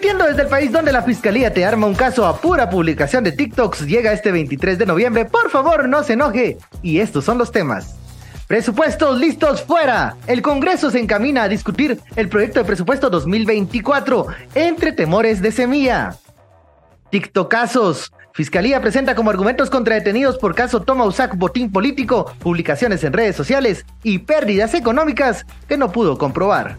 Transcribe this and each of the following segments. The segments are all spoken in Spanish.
desde el país donde la fiscalía te arma un caso a pura publicación de TikToks llega este 23 de noviembre. Por favor, no se enoje. Y estos son los temas. Presupuestos listos fuera. El Congreso se encamina a discutir el proyecto de presupuesto 2024 entre temores de semilla. TikTokazos. Fiscalía presenta como argumentos contra detenidos por caso Toma Usac botín político, publicaciones en redes sociales y pérdidas económicas que no pudo comprobar.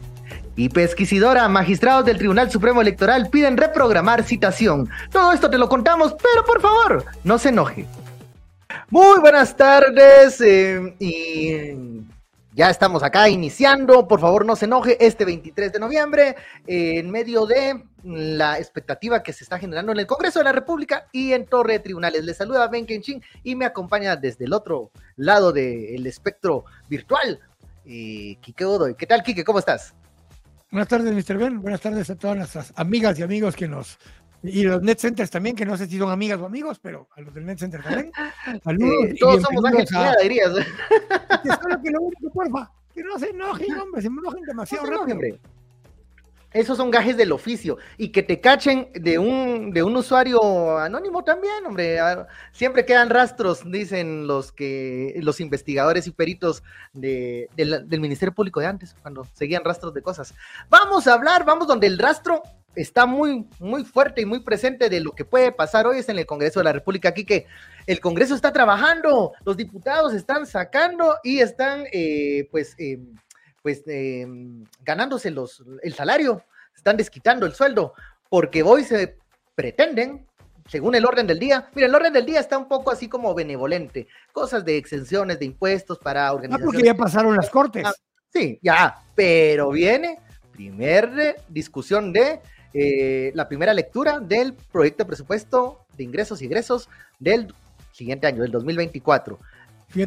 Y pesquisidora, magistrados del Tribunal Supremo Electoral piden reprogramar citación. Todo esto te lo contamos, pero por favor, no se enoje. Muy buenas tardes eh, y ya estamos acá iniciando, por favor no se enoje, este 23 de noviembre, eh, en medio de la expectativa que se está generando en el Congreso de la República y en Torre de Tribunales. Les saluda Ben Kenshin y me acompaña desde el otro lado del espectro virtual, eh, Kike Godoy. ¿Qué tal, Kike? ¿Cómo estás? Buenas tardes, Mr. Ben. Buenas tardes a todas nuestras amigas y amigos que nos. Y los net centers también, que no sé si son amigas o amigos, pero a los del net center también. Saludos. Eh, todos somos ángeles, a... dirías. Solo que lo único, porfa, que no se enojen, hombre, se enojen demasiado no rápido. Hombre. Esos son gajes del oficio. Y que te cachen de un, de un usuario anónimo también, hombre. Ah, siempre quedan rastros, dicen los que los investigadores y peritos de, del Ministerio Público de antes, cuando seguían rastros de cosas. Vamos a hablar, vamos donde el rastro está muy, muy fuerte y muy presente de lo que puede pasar hoy es en el Congreso de la República. Aquí que el Congreso está trabajando, los diputados están sacando y están, eh, pues, eh, pues em, ganándose los, el salario, están desquitando el sueldo, porque hoy se pretenden, según el orden del día, mira, el orden del día está un poco así como benevolente, cosas de exenciones de impuestos para organizaciones. Ah, porque ya pasaron las cortes. Ah, sí, ya, pero viene primer discusión de eh, la primera lectura del proyecto de presupuesto de ingresos y egresos del siguiente año, del 2024.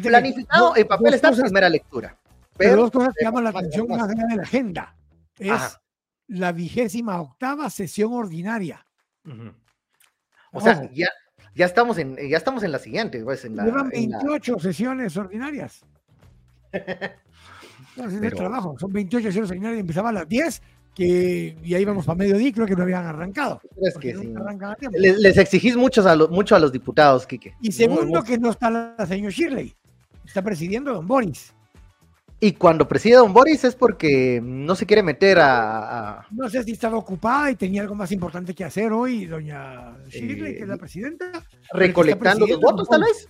Planificado en papel está en primera lectura. Pero, dos cosas que llaman la atención más allá de la agenda. Es la vigésima octava sesión ordinaria. O sea, ya, ya, estamos en, ya estamos en la siguiente. Pues, en la, Llevan 28 sesiones ordinarias. es trabajo. Son 28 sesiones ordinarias y empezaba a las 10 que ya íbamos para mediodía, creo que no habían arrancado. Es que sí. les, exigís mucho a, mucho a los diputados, Quique. Y segundo, que no está la señora Shirley, está presidiendo don Boris. Y cuando preside Don Boris es porque no se quiere meter a, No sé si estaba ocupada y tenía algo más importante que hacer hoy, doña Shirley, que es la presidenta. Recolectando los votos, tal vez.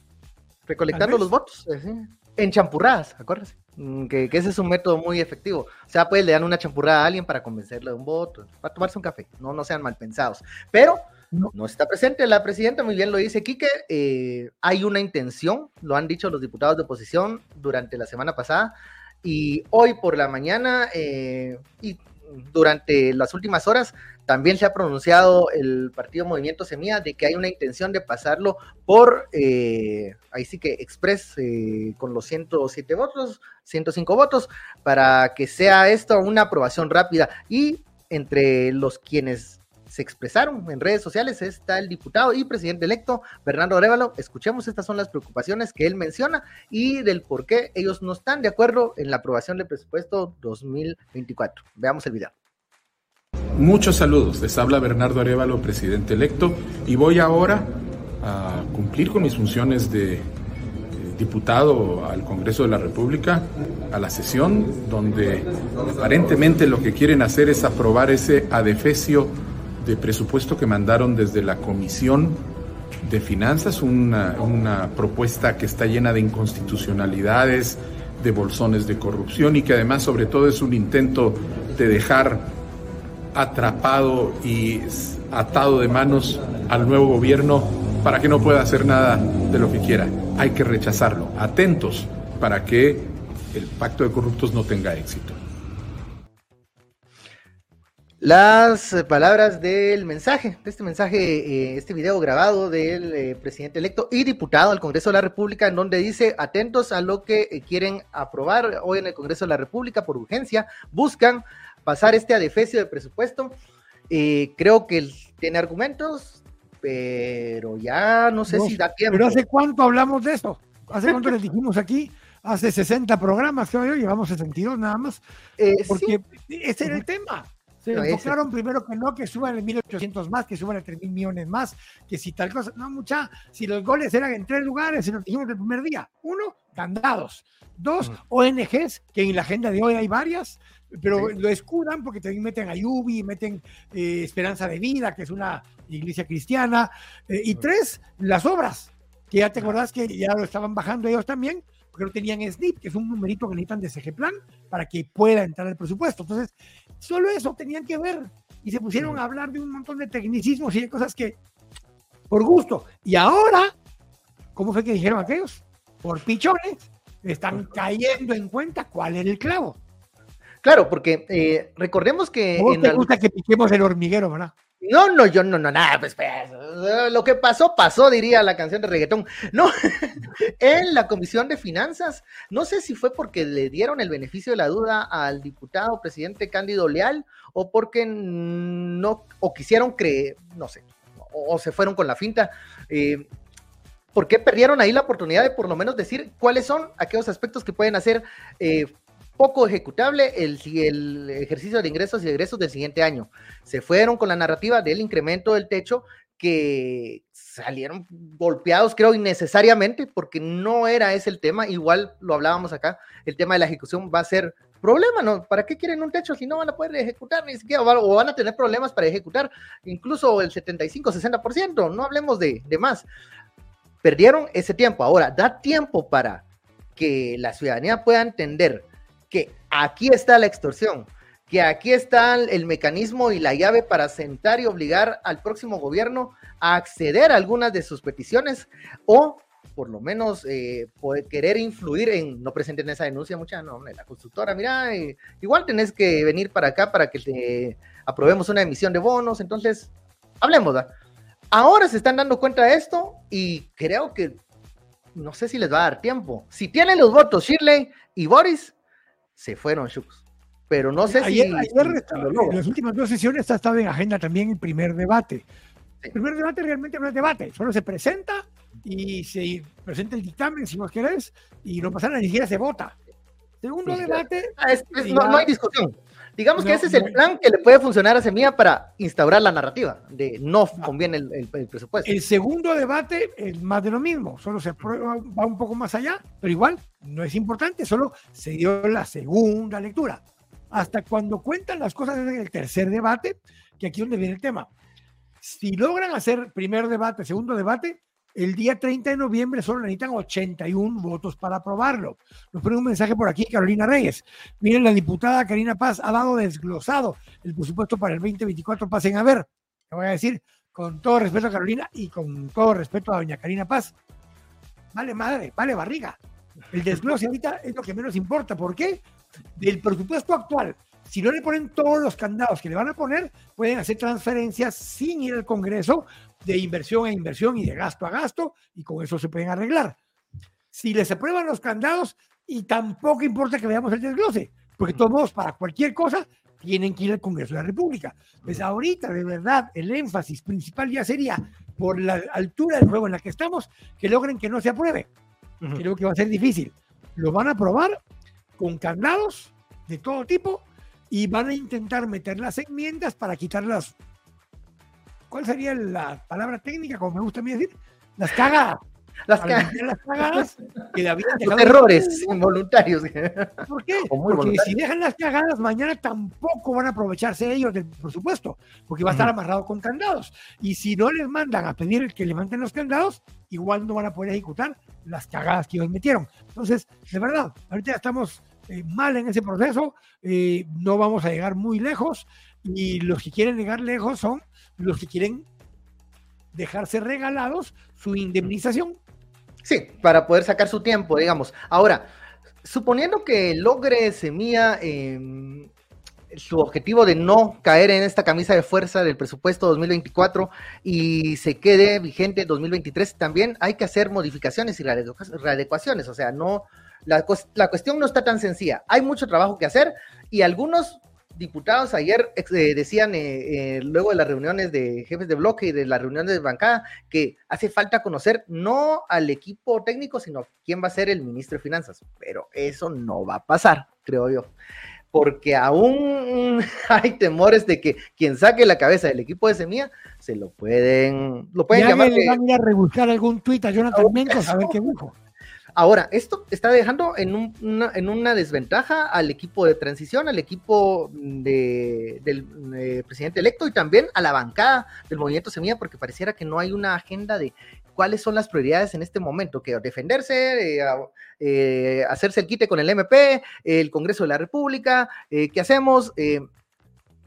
Recolectando los votos. Eh, en champurradas, acuérdese. Mm, que, ese es un método muy efectivo. O sea, pues le dan una champurrada a alguien para convencerle de un voto, para tomarse un café. No, no sean mal pensados. Pero no. está presente la presidenta, muy bien lo dice Quique. Eh, hay una intención, lo han dicho los diputados de oposición durante la semana pasada, y hoy por la mañana eh, y durante las últimas horas también se ha pronunciado el partido Movimiento Semilla de que hay una intención de pasarlo por, eh, ahí sí que express eh, con los 107 votos, 105 votos, para que sea esto una aprobación rápida. Y entre los quienes se expresaron en redes sociales está el diputado y presidente electo Bernardo Arevalo. Escuchemos, estas son las preocupaciones que él menciona y del por qué ellos no están de acuerdo en la aprobación del presupuesto 2024. Veamos el video. Muchos saludos, les habla Bernardo Arevalo, presidente electo, y voy ahora a cumplir con mis funciones de eh, diputado al Congreso de la República, a la sesión donde aparentemente lo que quieren hacer es aprobar ese adefesio de presupuesto que mandaron desde la Comisión de Finanzas, una, una, propuesta que está llena de inconstitucionalidades, de bolsones de corrupción y que además sobre todo es un intento de dejar atrapado y atado de manos al nuevo gobierno para que no pueda hacer nada de lo que quiera. Hay que rechazarlo. Atentos para que el pacto de corruptos no tenga éxito. Las eh, palabras del mensaje, de este mensaje, eh, este video grabado del eh, presidente electo y diputado al Congreso de la República, en donde dice, atentos a lo que quieren aprobar hoy en el Congreso de la República por urgencia, buscan pasar este adefesio de presupuesto. creo que tiene argumentos, pero ya no sé si da tiempo. Pero ¿hace cuánto hablamos de esto? ¿Hace cuánto les dijimos aquí? Hace 60 programas, creo yo, llevamos 62 nada más. porque ese era el tema Se enfocaron primero que no, que suban el 1.800 más, que suban el 3.000 millones más, que si tal cosa. No, mucha, si los goles eran en tres lugares, se nos dijimos el primer día. Uno, candados. Dos, ONGs, que en la agenda de hoy hay varias, pero lo escudan porque también meten a Yubi, meten eh, Esperanza de Vida, que es una iglesia cristiana. Eh, y tres, las obras, que ya te acordás que ya lo estaban bajando ellos también, porque no tenían SNIP, que es un numerito que necesitan de CG Plan para que pueda entrar el presupuesto. Entonces, solo eso tenían que ver y se pusieron a hablar de un montón de tecnicismos y de cosas que, por gusto. Y ahora, ¿cómo fue que dijeron aquellos? Por pichones, están cayendo en cuenta cuál era el clavo. Claro, porque eh, recordemos que. ¿Cómo te gusta que piquemos el hormiguero, verdad? No, no, yo no, no, nada, pues, pues, lo que pasó, pasó, diría la canción de reggaetón. No, en la Comisión de Finanzas, no sé si fue porque le dieron el beneficio de la duda al diputado presidente Cándido Leal o porque no, o quisieron creer, no sé, o, se fueron con la finta. Eh, ¿Por qué perdieron ahí la oportunidad de por lo menos decir cuáles son aquellos aspectos que pueden hacer eh, poco ejecutable el, ejercicio de ingresos y egresos del siguiente año. Se fueron con la narrativa del incremento del techo que salieron golpeados, creo, innecesariamente, porque no era ese el tema. Igual lo hablábamos acá, el tema de la ejecución va a ser problema, ¿no? ¿Para qué quieren un techo si no van a poder ejecutar ni siquiera, o van a tener problemas para ejecutar incluso el 75, 60%, no hablemos de más. Perdieron ese tiempo. Ahora, da tiempo para que la ciudadanía pueda entender que aquí está la extorsión, que aquí está el mecanismo y la llave para sentar y obligar al próximo gobierno a acceder a algunas de sus peticiones o por lo menos eh, querer influir en no presenten esa denuncia mucha no la constructora mira eh, igual tenés que venir para acá para que te aprobemos una emisión de bonos entonces hablemos ahora se están dando cuenta de esto y creo que no sé si les va a dar tiempo. Si tienen los votos Shirley y Boris se fueron Shux. Pero no sé si, en las últimas dos sesiones ha estado en agenda también el primer debate. El primer debate realmente no es debate, solo se presenta y se presenta el dictamen, si vos querés, y no pasa nada, ni siquiera se vota. Segundo debate. Ah, no, hay discusión. Digamos que ese es el plan que le puede funcionar a Semilla para instaurar la narrativa de no conviene el, presupuesto. El segundo debate es más de lo mismo, solo se va un poco más allá, pero igual no es importante, solo se dio la segunda lectura. Hasta cuando cuentan las cosas en el tercer debate, que aquí es donde viene el tema. Si logran hacer primer debate, segundo debate, el día 30 de noviembre solo necesitan 81 votos para aprobarlo. Nos pone un mensaje por aquí Carolina Reyes. Miren, la diputada Karina Paz ha dado desglosado el presupuesto para el 2024. Pasen a ver. Te voy a decir, con todo respeto a Carolina y con todo respeto a doña Karina Paz, vale madre, vale barriga. El desglose ahorita es lo que menos importa. ¿Por qué? Del presupuesto actual si no le ponen todos los candados que le van a poner, pueden hacer transferencias sin ir al Congreso de inversión a inversión y de gasto a gasto, y con eso se pueden arreglar. Si les aprueban los candados, y tampoco importa que veamos el desglose, porque todos para cualquier cosa tienen que ir al Congreso de la República. Pues ahorita, de verdad, el énfasis principal ya sería, por la altura del juego en la que estamos, que logren que no se apruebe. Creo que va a ser difícil. Lo van a aprobar con candados de todo tipo y van a intentar meter las enmiendas para quitarlas. ¿Cuál sería la palabra técnica, como me gusta a mí decir? Las cagadas. Las, cagadas que Los errores involuntarios. ¿Por qué? Porque si dejan las cagadas, mañana tampoco van a aprovecharse ellos del presupuesto, porque va a estar amarrado con candados. Y si no les mandan a pedir que levanten los candados, igual no van a poder ejecutar las cagadas que ellos metieron. Entonces, de verdad, ahorita estamos eh, mal en ese proceso, eh, no vamos a llegar muy lejos y los que quieren llegar lejos son los que quieren dejarse regalados su indemnización. Sí, para poder sacar su tiempo, digamos. Ahora, suponiendo que logre Semilla em, su objetivo de no caer en esta camisa de fuerza del presupuesto 2024 y se quede vigente 2023, también hay que hacer modificaciones y readecuaciones, o sea, no, la, cuestión no está tan sencilla. Hay mucho trabajo que hacer y algunos diputados ayer eh, decían, eh, eh, luego de las reuniones de jefes de bloque y de las reuniones de bancada, que hace falta conocer no al equipo técnico, sino quién va a ser el ministro de Finanzas. Pero eso no va a pasar, creo yo porque aún hay temores de que quien saque la cabeza del equipo de Semilla se lo pueden, lo pueden llamar. Le van a rebuscar algún tuit a Jonathan Mencos a ver qué dijo. Ahora, esto está dejando en, una, en, una, desventaja al equipo de transición, al equipo de, del eh, presidente electo y también a la bancada del movimiento Semilla, porque pareciera que no hay una agenda de cuáles son las prioridades en este momento, que defenderse, eh, eh, hacerse el quite con el MP, el Congreso de la República, ¿qué hacemos?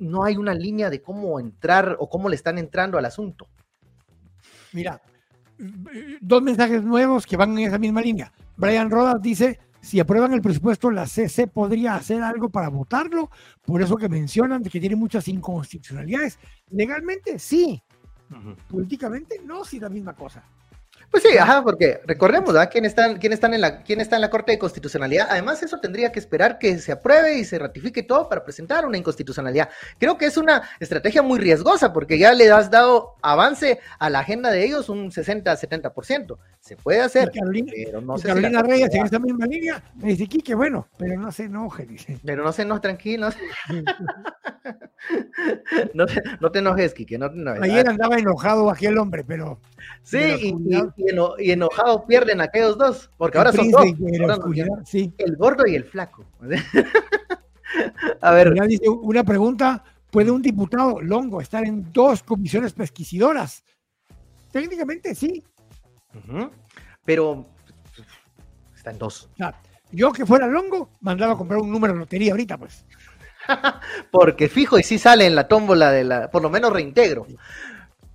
no hay una línea de cómo entrar o cómo le están entrando al asunto. Mira, dos mensajes nuevos que van en esa misma línea. Brian Rodas dice, si aprueban el presupuesto, la CC podría hacer algo para votarlo, por eso que mencionan que tiene muchas inconstitucionalidades. Legalmente, sí. Políticamente, no, sí, la misma cosa. Pues sí, ajá, porque recordemos, ¿verdad? ¿Quién, están, quién, están en la, ¿Quién está en la Corte de Constitucionalidad? Además, eso tendría que esperar que se apruebe y se ratifique todo para presentar una inconstitucionalidad. Creo que es una estrategia muy riesgosa porque ya le has dado avance a la agenda de ellos un 60-70%. Se puede hacer, pero no sé Carolina Reyes en esta misma línea me dice, Quique, bueno, pero no se enoje, dice. Pero no se enoje, tranquilo. no, te, no te enojes, Quique, no Ayer andaba enojado aquel hombre, pero... Sí, y, y, enojado pierden aquellos dos, porque ahora son dos. El gordo y el flaco. a ver. Dice una pregunta: ¿puede un diputado Longo estar en dos comisiones pesquisidoras? Técnicamente sí. Pero está en dos. yo que fuera Longo, mandaba a comprar un número de lotería ahorita, pues. Porque fijo y sí sale en la tómbola de la, por lo menos reintegro.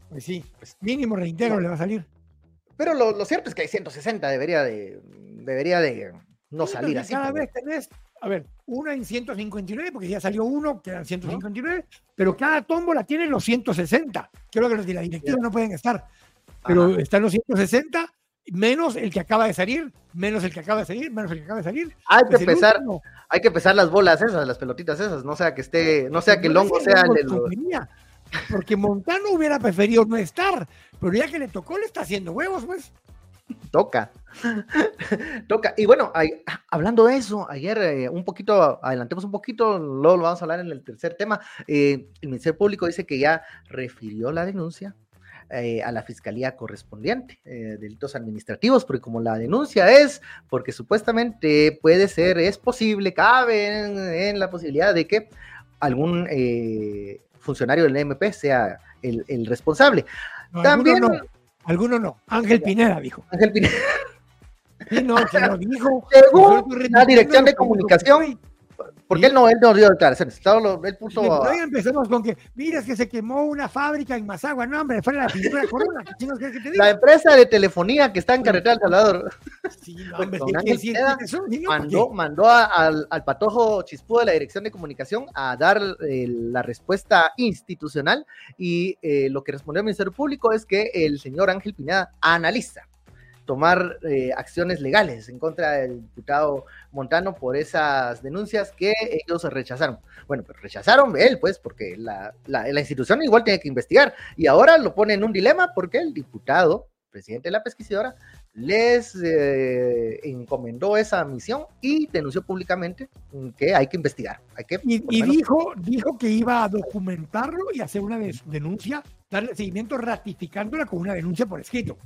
Pues sí, pues mínimo reintegro le va a salir. Pero lo, cierto es que hay 160, debería de, debería de no salir así. Cada vez tenés, a ver, una en 159, porque ya salió uno, quedan 159, pero cada tómbola tiene los 160. Creo que los de la directiva no pueden estar. Pero están los 160, menos el que acaba de salir, menos el que acaba de salir, menos el que acaba de salir. Hay que pesar, hay que pesar las bolas esas, las pelotitas esas, no sea que esté, no sea que el longo sea el, porque Montano hubiera preferido no estar, pero ya que le tocó, le está haciendo huevos, pues. Toca, toca. Y bueno, hablando de eso, ayer eh, un poquito, adelantemos un poquito, luego lo vamos a hablar en el tercer tema. Eh, el Ministerio Público dice que ya refirió la denuncia eh, a la fiscalía correspondiente, delitos administrativos, porque como la denuncia es, porque supuestamente puede ser, es posible, cabe en, la posibilidad de que algún funcionario del MP sea el, responsable. También. Alguno no, Ángel Pineda dijo. Ángel Pineda. Sí, no, lo dijo. Según la dirección de comunicación, porque él no, él no dio declaraciones. Él puso. Hoy empezamos con que, mira, es que se quemó una fábrica en Mazagua. No, hombre, fue la pintura Corona. La empresa de telefonía que está en carretera del Salvador. Sí, no, hombre, mandó, mandó al, al, patojo Chispú de la dirección de comunicación a dar eh, la respuesta institucional. Y eh, lo que respondió el Ministerio Público es que el señor Ángel Pineda analiza tomar eh, acciones legales en contra del diputado Montano por esas denuncias que ellos rechazaron. Bueno, pero rechazaron él, pues, porque la, institución igual tiene que investigar. Y ahora lo pone en un dilema porque el diputado, presidente de la pesquisidora, les eh, encomendó esa misión y denunció públicamente que hay que investigar. Hay que, y, dijo, dijo que iba a documentarlo y hacer una denuncia, darle seguimiento ratificándola con una denuncia por escrito.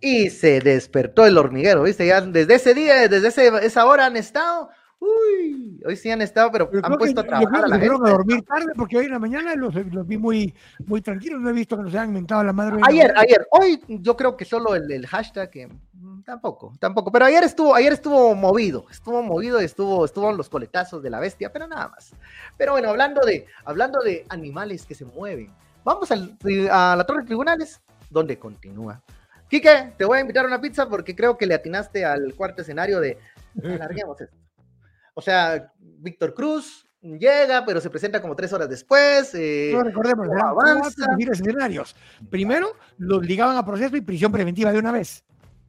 Y se despertó el hormiguero, ¿viste? Ya desde ese día, desde esa hora han estado. Uy, hoy sí han estado, pero, han puesto a trabajar a la gente. a dormir tarde porque hoy en la mañana los, vi muy, muy tranquilos. No he visto que nos hayan inventado la madre. Ayer, ayer. Hoy yo creo que solo el, hashtag, que mm, tampoco, tampoco. Pero ayer estuvo, ayer estuvo movido, estuvo movido, estuvo, estuvo en los coletazos de la bestia, pero nada más. Pero bueno, hablando de, hablando de animales que se mueven, vamos al, a la torre de tribunales, donde continúa Quique, te voy a invitar a una pizza porque creo que le atinaste al cuarto escenario de alarguemos esto. O sea, Víctor Cruz llega, pero se presenta como tres horas después. Eh, no recordemos, avanza. escenarios. Primero, los ligaban a proceso y prisión preventiva de una vez.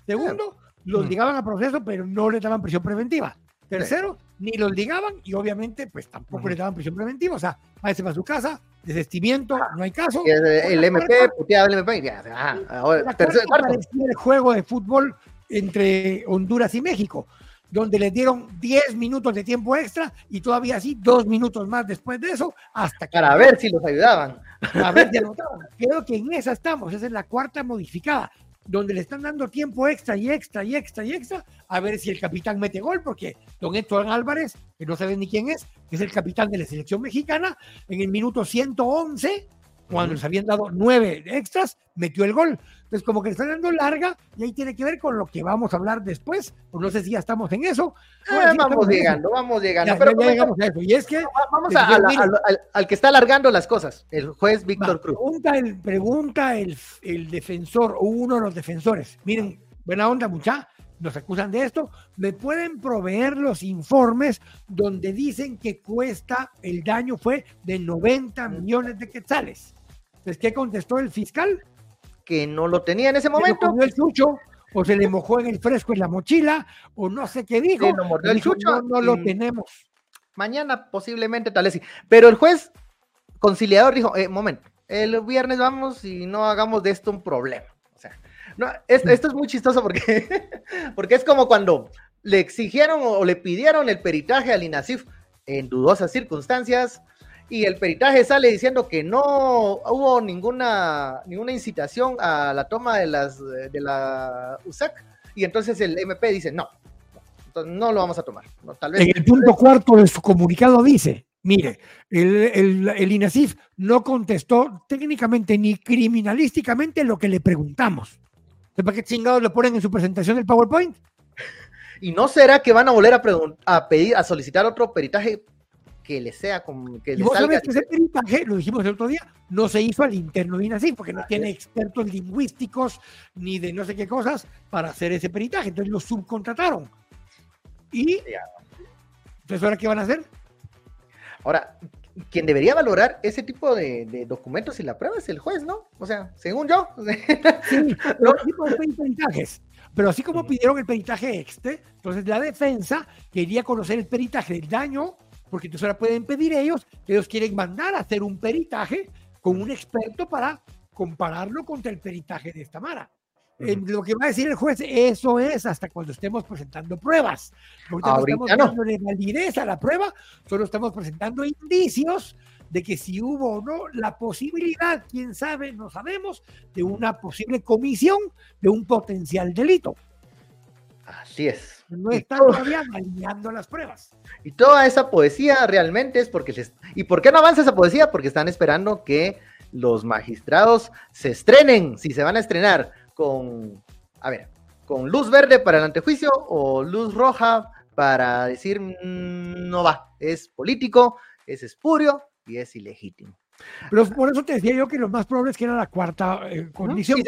Segundo, los mm. ligaban a proceso, pero no le daban prisión preventiva. Tercero, ni los ligaban y obviamente pues tampoco le daban prisión preventiva. O sea, váyase para su casa, desestimiento, ah, no hay caso. El, MP, puteado el MP. ahora, tercer, el juego de fútbol entre Honduras y México. donde les dieron 10 minutos de tiempo extra y todavía así dos minutos más después de eso, hasta que... Para ver si los ayudaban. A ver si anotaban. Creo que en esa estamos, esa es la cuarta modificada, donde le están dando tiempo extra y extra y extra y extra, a ver si el capitán mete gol, porque don Héctor Álvarez, que no saben ni quién es, que es el capitán de la selección mexicana, en el minuto 111 cuando les habían dado nueve extras, metió el gol. Entonces, como que le están dando larga, y ahí tiene que ver con lo que vamos a hablar después, o no sé si ya estamos en eso. Ah, vamos llegando, vamos llegando. pero llegamos a eso. Y es que. Vamos al, que está alargando las cosas, el juez Víctor Cruz. Pregunta, el, pregunta el, el defensor, o uno de los defensores. Miren, buena onda, mucha nos acusan de esto, me pueden proveer los informes donde dicen que cuesta, el daño fue de 90 millones de quetzales. Entonces, ¿qué contestó el fiscal? Que no lo tenía en ese momento. el chucho, o se le mojó en el fresco en la mochila, o no sé qué dijo. el chucho. No, lo tenemos. Mañana posiblemente tal vez sí. Pero el juez conciliador dijo, eh, momento, el viernes vamos y no hagamos de esto un problema. O sea, no, esto, es muy chistoso porque, porque es como cuando le exigieron o le pidieron el peritaje al INASIF en dudosas circunstancias y el peritaje sale diciendo que no hubo ninguna, ninguna incitación a la toma de, las, de la USAC y entonces el MP dice no, no lo vamos a tomar. tal vez, en el punto cuarto de su comunicado dice, mire, el, el, INASIF no contestó técnicamente ni criminalísticamente lo que le preguntamos. ¿Para qué chingados le ponen en su presentación el PowerPoint? ¿Y no será que van a volver a, a pedir, a solicitar otro peritaje que le sea como que le vos sabes que ese peritaje, lo dijimos el otro día, no se hizo al interno de INASIF porque no tiene expertos lingüísticos ni de no sé qué cosas para hacer ese peritaje. Entonces lo subcontrataron. ¿Y entonces ahora qué van a hacer? Ahora, quien debería valorar ese tipo de, documentos y la prueba es el juez, ¿no? O sea, según yo. Sí, pero, peritajes. pero así como pidieron el peritaje exte, entonces la defensa quería conocer el peritaje del daño, porque entonces ahora pueden pedir ellos que ellos quieren mandar a hacer un peritaje con un experto para compararlo contra el peritaje de esta Mara lo que va a decir el juez, eso es hasta cuando estemos presentando pruebas. Ahorita, no estamos dando validez a la prueba, solo estamos presentando indicios de que si hubo o no la posibilidad, quién sabe, no sabemos, de una posible comisión de un potencial delito. Así es. No están todavía las pruebas. Y toda esa poesía realmente es porque les... ¿Y por qué no avanza esa poesía? Porque están esperando que los magistrados se estrenen, si se van a estrenar con, a ver, con luz verde para el antejuicio o luz roja para decir mm, no va, es político, es espurio y es ilegítimo. Pero por eso te decía yo que lo más probable es que era la cuarta eh, condición.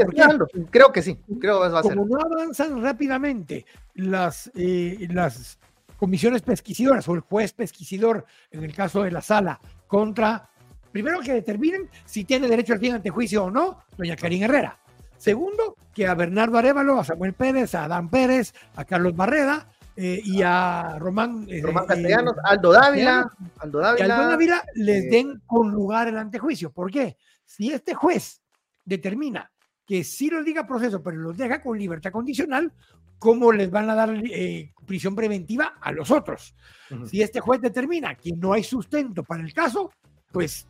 creo que sí, creo que va a ser. Como no avanzan rápidamente las, eh, las comisiones pesquisadoras o el juez pesquisidor, en el caso de la sala, contra, primero que determinen si tiene derecho al fin antejuicio o no, doña Karin Herrera. Segundo, que a Bernardo Arevalo, a Samuel Pérez, a Adán Pérez, a Carlos Barreda eh, y a Román, eh, Román Castellanos, eh, Aldo Dávila, Aldo Dávila, Aldo Dávila les den con lugar el antejuicio. ¿Por qué? Si este juez determina que sí los diga proceso, pero los deja con libertad condicional, ¿cómo les van a dar prisión preventiva a los otros? Si este juez determina que no hay sustento para el caso, pues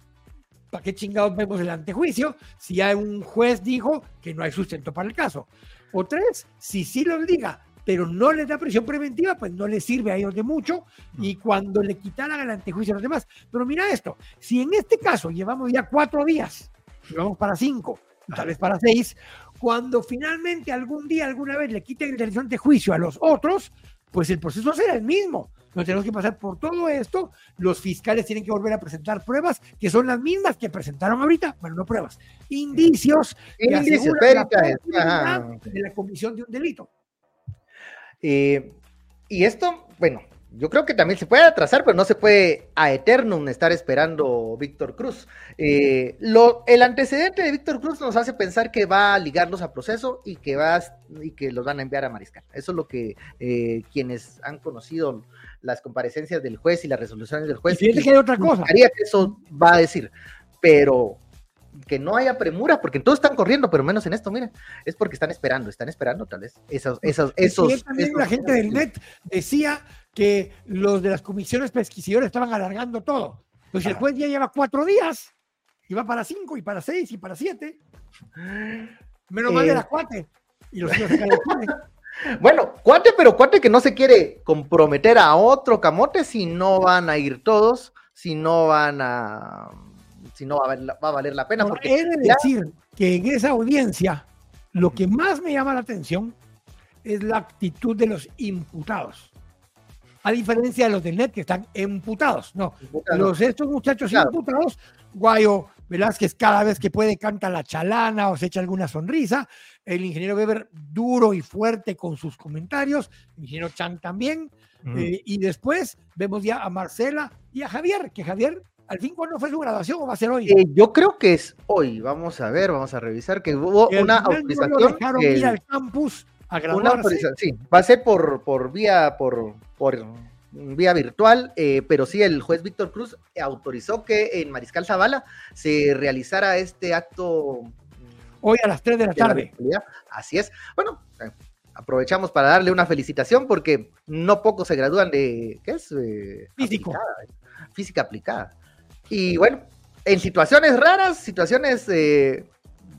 ¿para qué chingados vemos el antejuicio si ya un juez dijo que no hay sustento para el caso? O tres, si sí lo diga, pero no les da prisión preventiva, pues no les sirve a ellos de mucho y cuando le quitaran el antejuicio a los demás. Pero mira esto, si en este caso llevamos ya cuatro días, vamos para cinco, tal vez para seis, cuando finalmente algún día, alguna vez le quiten el derecho de antejuicio a los otros, pues el proceso será el mismo. Nos tenemos que pasar por todo esto. Los fiscales tienen que volver a presentar pruebas que son las mismas que presentaron ahorita. Bueno, no pruebas, indicios. Indicios, la de la comisión de un delito. Eh, y esto, bueno, yo creo que también se puede atrasar, pero no se puede a eternum estar esperando Víctor Cruz. Eh, lo, el antecedente de Víctor Cruz nos hace pensar que va a ligarlos a proceso y que, va, y que los van a enviar a Mariscal. Eso es lo que eh, quienes han conocido las comparecencias del juez y las resoluciones del juez. Y que hay otra cosa. que eso va a decir, pero que no haya premura, porque todos están corriendo, pero menos en esto, miren, es porque están esperando, están esperando tal vez esos, esos, esos. también la gente del net decía que los de las comisiones pesquisadoras estaban alargando todo. Pues el juez ya lleva cuatro días, y va para cinco, y para seis, y para siete. Menos mal de la cuate. Y los Bueno, cuate, pero cuate que no se quiere comprometer a otro camote si no van a ir todos, si no van a, si no va a, valer la pena. Porque he de decir que en esa audiencia lo que más me llama la atención es la actitud de los imputados. A diferencia de los del NET que están imputados. No, los estos muchachos imputados, Guayo Velázquez cada vez que puede canta la chalana o se echa alguna sonrisa. El ingeniero Weber duro y fuerte con sus comentarios. El ingeniero Chan también. Eh, y después vemos ya a Marcela y a Javier, que Javier al fin cuándo fue su graduación o va a ser hoy? Eh, yo creo que es hoy. Vamos a ver, vamos a revisar que hubo una autorización. No ir al campus a graduarse. sí, va a ser por, por vía, por, por vía virtual, eh, pero sí el juez Víctor Cruz autorizó que en Mariscal Zavala se realizara este acto hoy a las 3 de la tarde. Así es. Bueno, aprovechamos para darle una felicitación porque no pocos se gradúan de, ¿qué es? Físico. física aplicada. Y bueno, en situaciones raras, situaciones eh,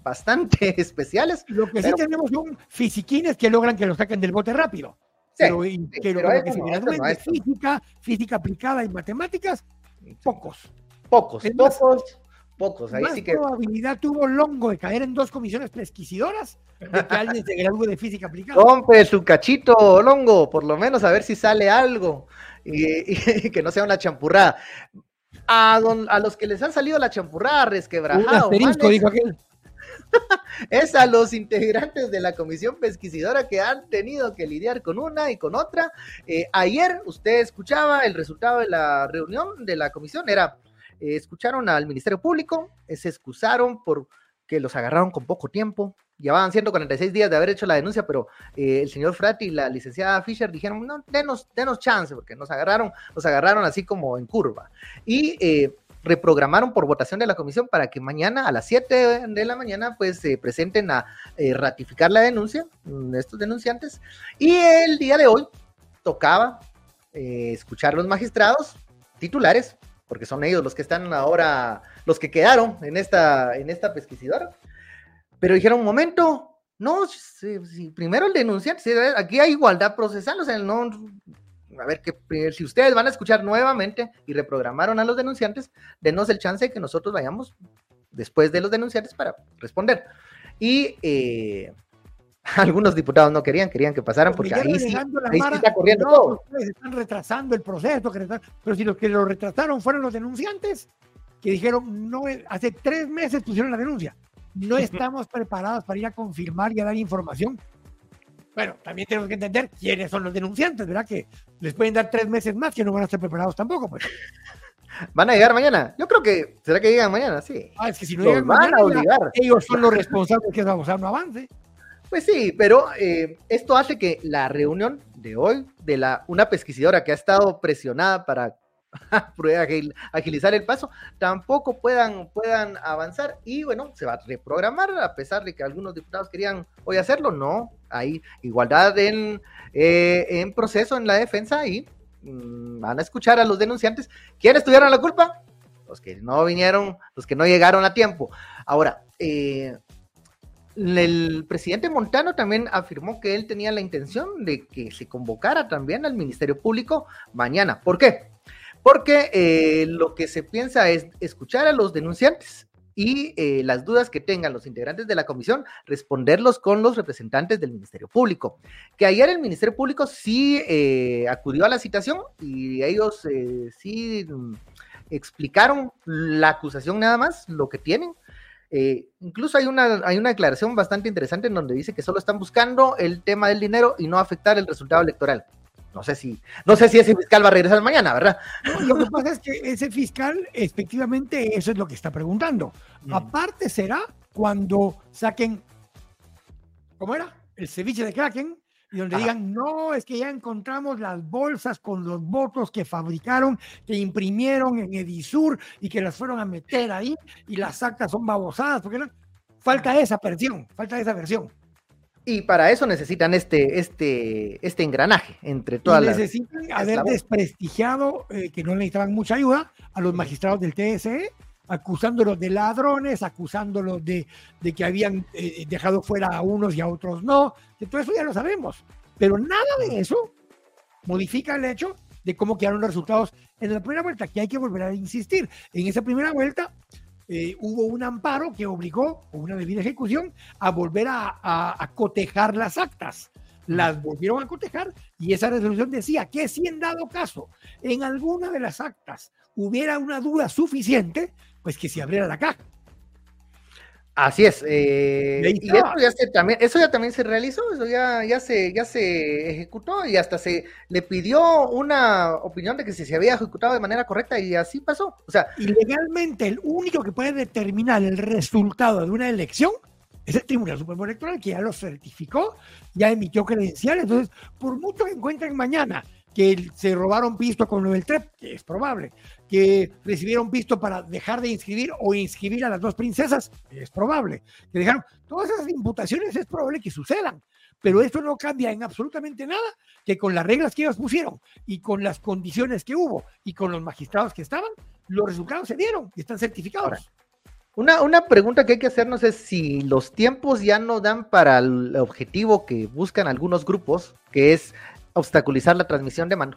bastante especiales. Lo que sí tenemos son fisiquines que logran que lo saquen del bote rápido. Sí, pero, que, lo, que se gradúen de física, física aplicada y matemáticas, pocos. Pocos, pocos pocos. Ahí más sí que... probabilidad tuvo Longo de caer en dos comisiones pesquisidoras de que alguien se gradúe de física aplicada. Rompe su cachito, Longo, por lo menos a ver si sale algo y, que no sea una champurrada. A, a, los que les han salido la champurrada resquebrajado. es a los integrantes de la comisión pesquisidora que han tenido que lidiar con una y con otra. Eh, ayer usted escuchaba el resultado de la reunión de la comisión, era eh, escucharon al Ministerio Público, eh, se excusaron por que los agarraron con poco tiempo. Llevaban 146 días de haber hecho la denuncia, pero eh, el señor Frati y la licenciada Fisher dijeron, no, denos, denos chance, porque nos agarraron, nos agarraron así como en curva. Y reprogramaron por votación de la comisión para que mañana a las 7 de la mañana pues se presenten a ratificar la denuncia de estos denunciantes. Y el día de hoy tocaba escuchar los magistrados titulares porque son ellos los que están ahora, los que quedaron en esta, en esta pesquisidora. Pero dijeron, un momento, no, si, primero el denunciante, aquí hay igualdad procesal, o sea, no, a ver, que si ustedes van a escuchar nuevamente y reprogramaron a los denunciantes, denos el chance de que nosotros vayamos después de los denunciantes para responder. Y eh, algunos diputados no querían, querían que pasaran porque ahí sí, está corriendo todo. están retrasando el proceso, pero si los que lo retrasaron fueron los denunciantes, que dijeron, no, hace tres meses pusieron la denuncia, no estamos preparados para ir a confirmar y a dar información. Bueno, también tenemos que entender quiénes son los denunciantes, ¿verdad? Que les pueden dar tres meses más que no van a estar preparados tampoco, pues. ¿Van a llegar mañana? Yo creo que, ¿será que llegan mañana? Sí. Ah, es que si no llegan van a obligar. ellos son los responsables que vamos a no avance. Pues sí, pero eh, esto hace que la reunión de hoy de la una pesquisidora que ha estado presionada para agilizar el paso, tampoco puedan, puedan avanzar y bueno, se va a reprogramar a pesar de que algunos diputados querían hoy hacerlo, no, hay igualdad en, eh, en proceso en la defensa y mm, van a escuchar a los denunciantes. ¿Quiénes tuvieron la culpa? Los que no vinieron, los que no llegaron a tiempo. Ahora, eh, el presidente Montano también afirmó que él tenía la intención de que se convocara también al Ministerio Público mañana. ¿Por qué? Porque eh, lo que se piensa es escuchar a los denunciantes y eh, las dudas que tengan los integrantes de la comisión, responderlos con los representantes del Ministerio Público. Que ayer el Ministerio Público sí eh, acudió a la citación y ellos sí mm, explicaron la acusación nada más, lo que tienen, incluso hay una, hay una declaración bastante interesante en donde dice que solo están buscando el tema del dinero y no afectar el resultado electoral. No sé si, no sé si ese fiscal va a regresar mañana, ¿verdad? lo que pasa es que ese fiscal, efectivamente, eso es lo que está preguntando. Aparte será cuando saquen, ¿cómo era? El ceviche de Kraken, y donde digan, no, es que ya encontramos las bolsas con los votos que fabricaron, que imprimieron en Edisur y que las fueron a meter ahí y las actas son babosadas, porque no? falta esa versión, falta esa versión. Y para eso necesitan este, este, este engranaje entre todas las. Necesitan haber desprestigiado, eh, que no necesitaban mucha ayuda, a los magistrados del TSE, acusándolos de ladrones, acusándolos de, de que habían eh, dejado fuera a unos y a otros no, que todo eso ya lo sabemos. Pero nada de eso modifica el hecho de cómo quedaron los resultados en la primera vuelta, que hay que volver a insistir. En esa primera vuelta eh, hubo un amparo que obligó, o una debida ejecución, a volver a, a, cotejar las actas. Las volvieron a cotejar y esa resolución decía que si en dado caso en alguna de las actas hubiera una duda suficiente, pues que se abriera la caja. Así es. Eh, y eso ya, se, también, eso ya también se realizó, eso ya, ya, se, ya se ejecutó y hasta se le pidió una opinión de que si se había ejecutado de manera correcta y así pasó. O sea, y legalmente el único que puede determinar el resultado de una elección es el Tribunal Supremo Electoral, que ya lo certificó, ya emitió credenciales. Entonces, por mucho que encuentren mañana que se robaron pisto con lo del TREP, que es probable, que recibieron visto para dejar de inscribir o inscribir a las dos princesas, es probable. Que dejaron, todas esas imputaciones es probable que sucedan, pero esto no cambia en absolutamente nada que con las reglas que ellos pusieron y con las condiciones que hubo y con los magistrados que estaban, los resultados se dieron y están certificados. una, una, pregunta que hay que hacernos es si los tiempos ya no dan para el objetivo que buscan algunos grupos, que es obstaculizar la transmisión de mano.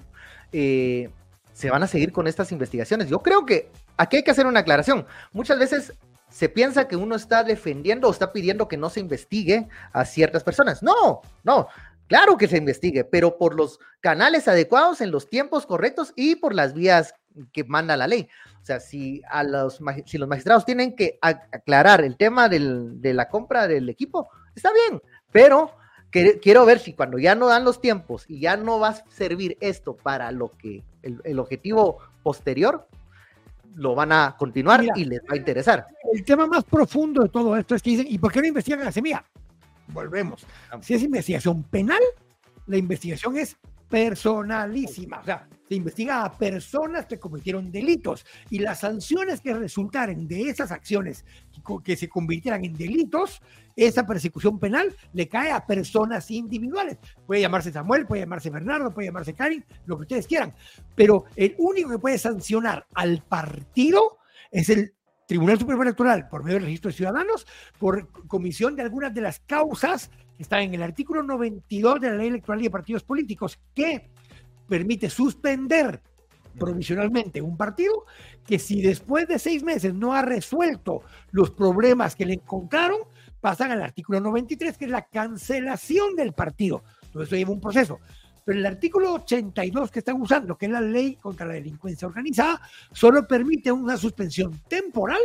Eh, se van a seguir con estas investigaciones. Yo creo que aquí hay que hacer una aclaración. Muchas veces se piensa que uno está defendiendo o está pidiendo que no se investigue a ciertas personas. No, no, claro que se investigue, pero por los canales adecuados, en los tiempos correctos y por las vías que manda la ley. O sea, si, a los, si los magistrados tienen que aclarar el tema de la compra del equipo, está bien, pero quiero ver si cuando ya no dan los tiempos y ya no va a servir esto para lo que el, objetivo posterior, lo van a continuar y les va a interesar. El tema más profundo de todo esto es que dicen, ¿y por qué no investigan a la semilla? Volvemos. Si es investigación penal, la investigación es personalísima. O sea, se investiga a personas que cometieron delitos y las sanciones que resultaren de esas acciones que se convirtieran en delitos, esa persecución penal le cae a personas individuales. Puede llamarse Samuel, puede llamarse Bernardo, puede llamarse Karin, lo que ustedes quieran. Pero el único que puede sancionar al partido es el Tribunal Supremo Electoral por medio del registro de ciudadanos, por comisión de algunas de las causas que están en el artículo 92 de la ley electoral y de partidos políticos, que permite suspender provisionalmente un partido que si después de seis meses no ha resuelto los problemas que le encontraron, pasan al artículo 93, que es la cancelación del partido. Todo eso lleva un proceso. Pero el artículo 82 que están usando, que es la ley contra la delincuencia organizada, solo permite una suspensión temporal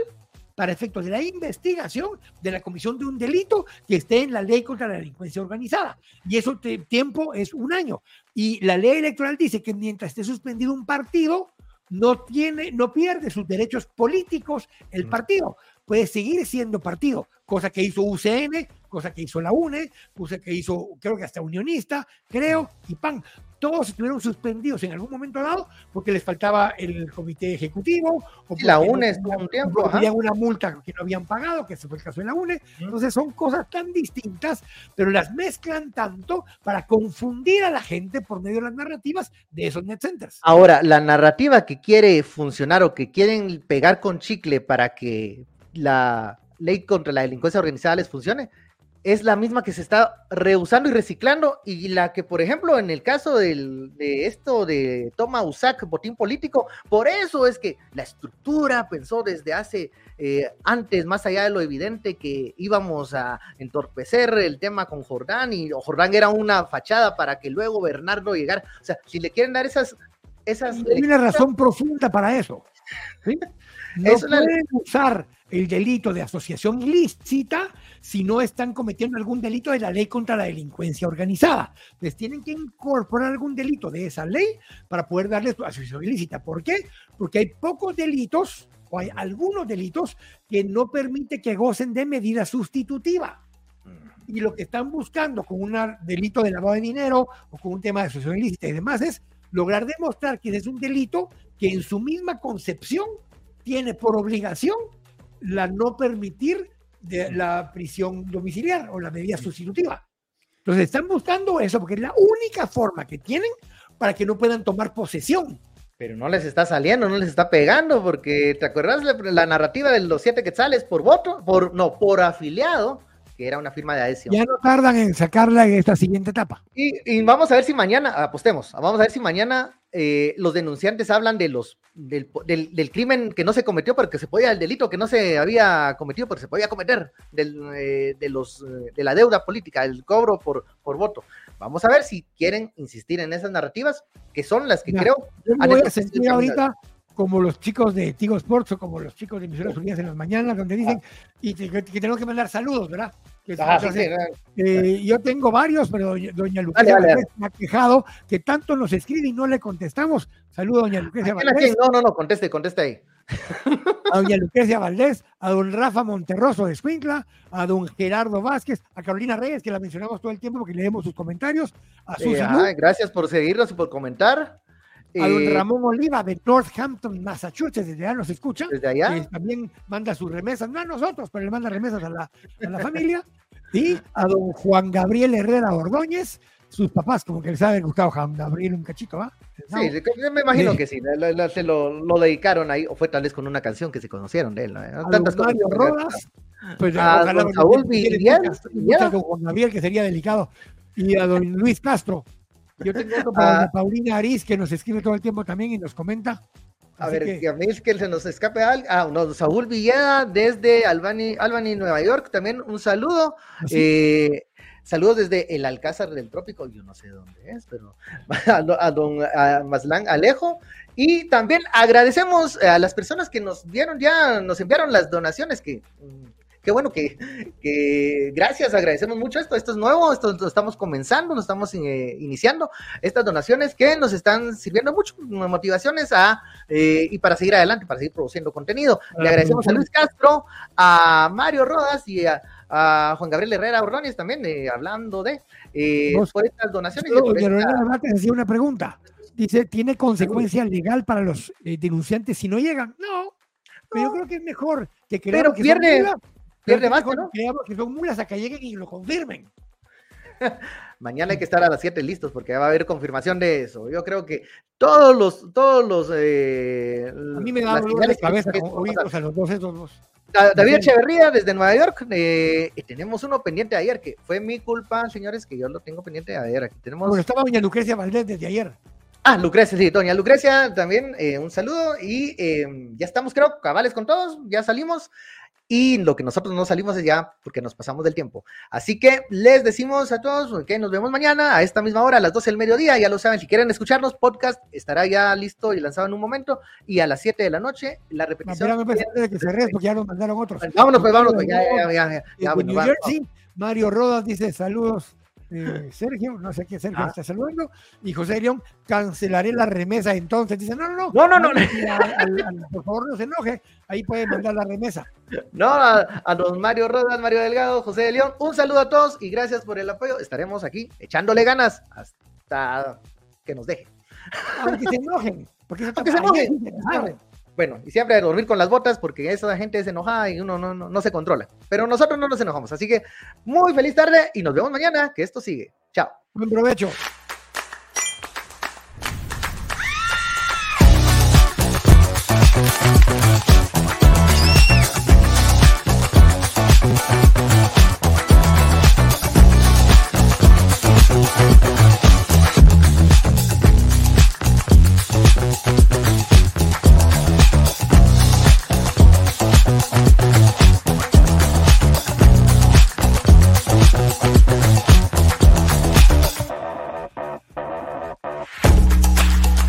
para efectos de la investigación de la comisión de un delito que esté en la ley contra la delincuencia organizada. Y eso tiempo es un año. Y la ley electoral dice que mientras esté suspendido un partido, no tiene, no pierde sus derechos políticos el partido. Puede seguir siendo partido, cosa que hizo UCN, cosa que hizo la UNE, cosa que hizo, creo que hasta Unionista, creo, y PAN todos estuvieron suspendidos en algún momento dado porque les faltaba el comité ejecutivo. O la UNE estuvo un tiempo. Había una multa que no habían pagado, que ese fue el caso de la UNE. Entonces son cosas tan distintas, pero las mezclan tanto para confundir a la gente por medio de las narrativas de esos net centers. Ahora, la narrativa que quiere funcionar o que quieren pegar con chicle para que la ley contra la delincuencia organizada les funcione, es la misma que se está reusando y reciclando y la que, por ejemplo, en el caso de esto de toma USAC, botín político, por eso es que la estructura pensó desde hace eh, antes, más allá de lo evidente, que íbamos a entorpecer el tema con Jordán y Jordán era una fachada para que luego Bernardo llegara. O sea, si le quieren dar esas... esas Hay una razón profunda para eso. No pueden usar el delito de asociación ilícita si no están cometiendo algún delito de la ley contra la delincuencia organizada. Les tienen que incorporar algún delito de esa ley para poder darles asociación ilícita. ¿Por qué? Porque hay pocos delitos o hay algunos delitos que no permite que gocen de medida sustitutiva. Y lo que están buscando con un delito de lavado de dinero o con un tema de asociación ilícita y demás es lograr demostrar que es un delito que en su misma concepción tiene por obligación la no permitir de la prisión domiciliar o la medida sustitutiva. Entonces están buscando eso porque es la única forma que tienen para que no puedan tomar posesión. Pero no les está saliendo, no les está pegando, porque ¿te acuerdas la, la narrativa de los siete quetzales por voto? Por, no, por afiliado que era una firma de adhesión. Ya no tardan en sacarla en esta siguiente etapa. Y, vamos a ver si mañana, apostemos, vamos a ver si mañana eh, los denunciantes hablan de los del, del, crimen que no se cometió, pero que se podía, el delito que no se había cometido, pero se podía cometer, del, eh, de, los, eh, de la deuda política, el cobro por, por voto. Vamos a ver si quieren insistir en esas narrativas, que son las que creo... Yo voy a sentir ahorita como los chicos de Tigo Sports o como los chicos de Emisoras Unidas en las mañanas, donde dicen ah. y que, tenemos que mandar saludos, ¿verdad? Ah, eh, yo tengo varios, pero doña Lucrecia me ha quejado que tanto nos escribe y no le contestamos. Saludos, doña Lucrecia Valdés. No, no, no, conteste, conteste ahí. A doña Lucrecia Valdés, a don Rafa Monterroso de Escuincla, a don Gerardo Vázquez, a Carolina Reyes, que la mencionamos todo el tiempo porque leemos sus comentarios. A gracias por seguirnos y por comentar a don eh, Ramón Oliva de Northampton, Massachusetts, desde allá nos escucha. Desde allá. también manda sus remesas, no a nosotros, pero le manda remesas a la, a la familia. Y a don Juan Gabriel Herrera Ordóñez, sus papás, como que les ha gustado Juan Gabriel un cachito, ¿va? Sí, me imagino que sí, se lo, lo, dedicaron ahí, o fue tal vez con una canción que se conocieron de él. ¿no? Tantas Mario Rodas, pues, a don Saúl Villar, Juan Gabriel, que sería delicado, y a don Luis Castro, yo tengo otro para ah. Paulina Ariz, que nos escribe todo el tiempo también y nos comenta. A ver, que... a mí es que se nos escape algo. Ah, no, Saúl Villeda desde Albany, Albany, Nueva York, también un saludo. ¿Ah, eh, saludos desde el Alcázar del Trópico, yo no sé dónde es, pero a, don a Maslán Alejo. Y también agradecemos a las personas que nos dieron ya, nos enviaron las donaciones que mm, qué bueno que, que, gracias, agradecemos mucho esto, esto es nuevo, esto lo estamos comenzando, nos estamos eh, iniciando, estas donaciones que nos están sirviendo mucho, motivaciones a, eh, y para seguir adelante, para seguir produciendo contenido. Le agradecemos a Luis Castro, a Mario Rodas y a, Juan Gabriel Herrera Ordóñez también, eh, hablando de por estas donaciones. decía una pregunta. Dice, ¿tiene consecuencia legal para los denunciantes si no llegan? No, pero yo creo que es mejor que Pero que pierde, Pierde más, ¿no? que son mulas a que lleguen y lo confirmen. Mañana hay que estar a las 7 listos porque va a haber confirmación de eso. Yo creo que todos los, todos los. Eh, a mí me da dolor de cabeza a los dos, esos dos. David Echeverría desde Nueva York. Eh, tenemos uno pendiente de ayer, que fue mi culpa, señores, que yo lo tengo pendiente de ayer. Aquí tenemos. Bueno, estaba doña Lucrecia Valdés desde ayer. Ah, Lucrecia, sí, doña Lucrecia, también eh, un saludo y ya estamos, creo, cabales con todos, ya salimos y lo que nosotros no salimos es ya porque nos pasamos del tiempo. Así que les decimos a todos que nos vemos mañana a esta misma hora, a las 12 del mediodía. Ya lo saben, si quieren escucharnos, podcast estará ya listo y lanzado en un momento. Y a las 7 de la noche, la repetición. No, que se porque ya nos mandaron otros. Vámonos, pues, vámonos. Pues, ya, ya, ya, ya, New Jersey, Mario Rodas dice saludos eh, Sergio, no sé qué Sergio ah. está saludando, y José León, cancelaré la remesa entonces. Dice, no, no, no, no, no, por favor no se enoje, ahí puede mandar la remesa. No, a, don Mario Rodas, Mario Delgado, José de León, un saludo a todos y gracias por el apoyo. Estaremos aquí echándole ganas hasta que nos deje. Aunque se enojen, porque se enojen. Bueno, y siempre a dormir con las botas porque esa gente es enojada y uno no, no, se controla. Pero nosotros no nos enojamos. Así que muy feliz tarde y nos vemos mañana, que esto sigue. Chao. Buen provecho.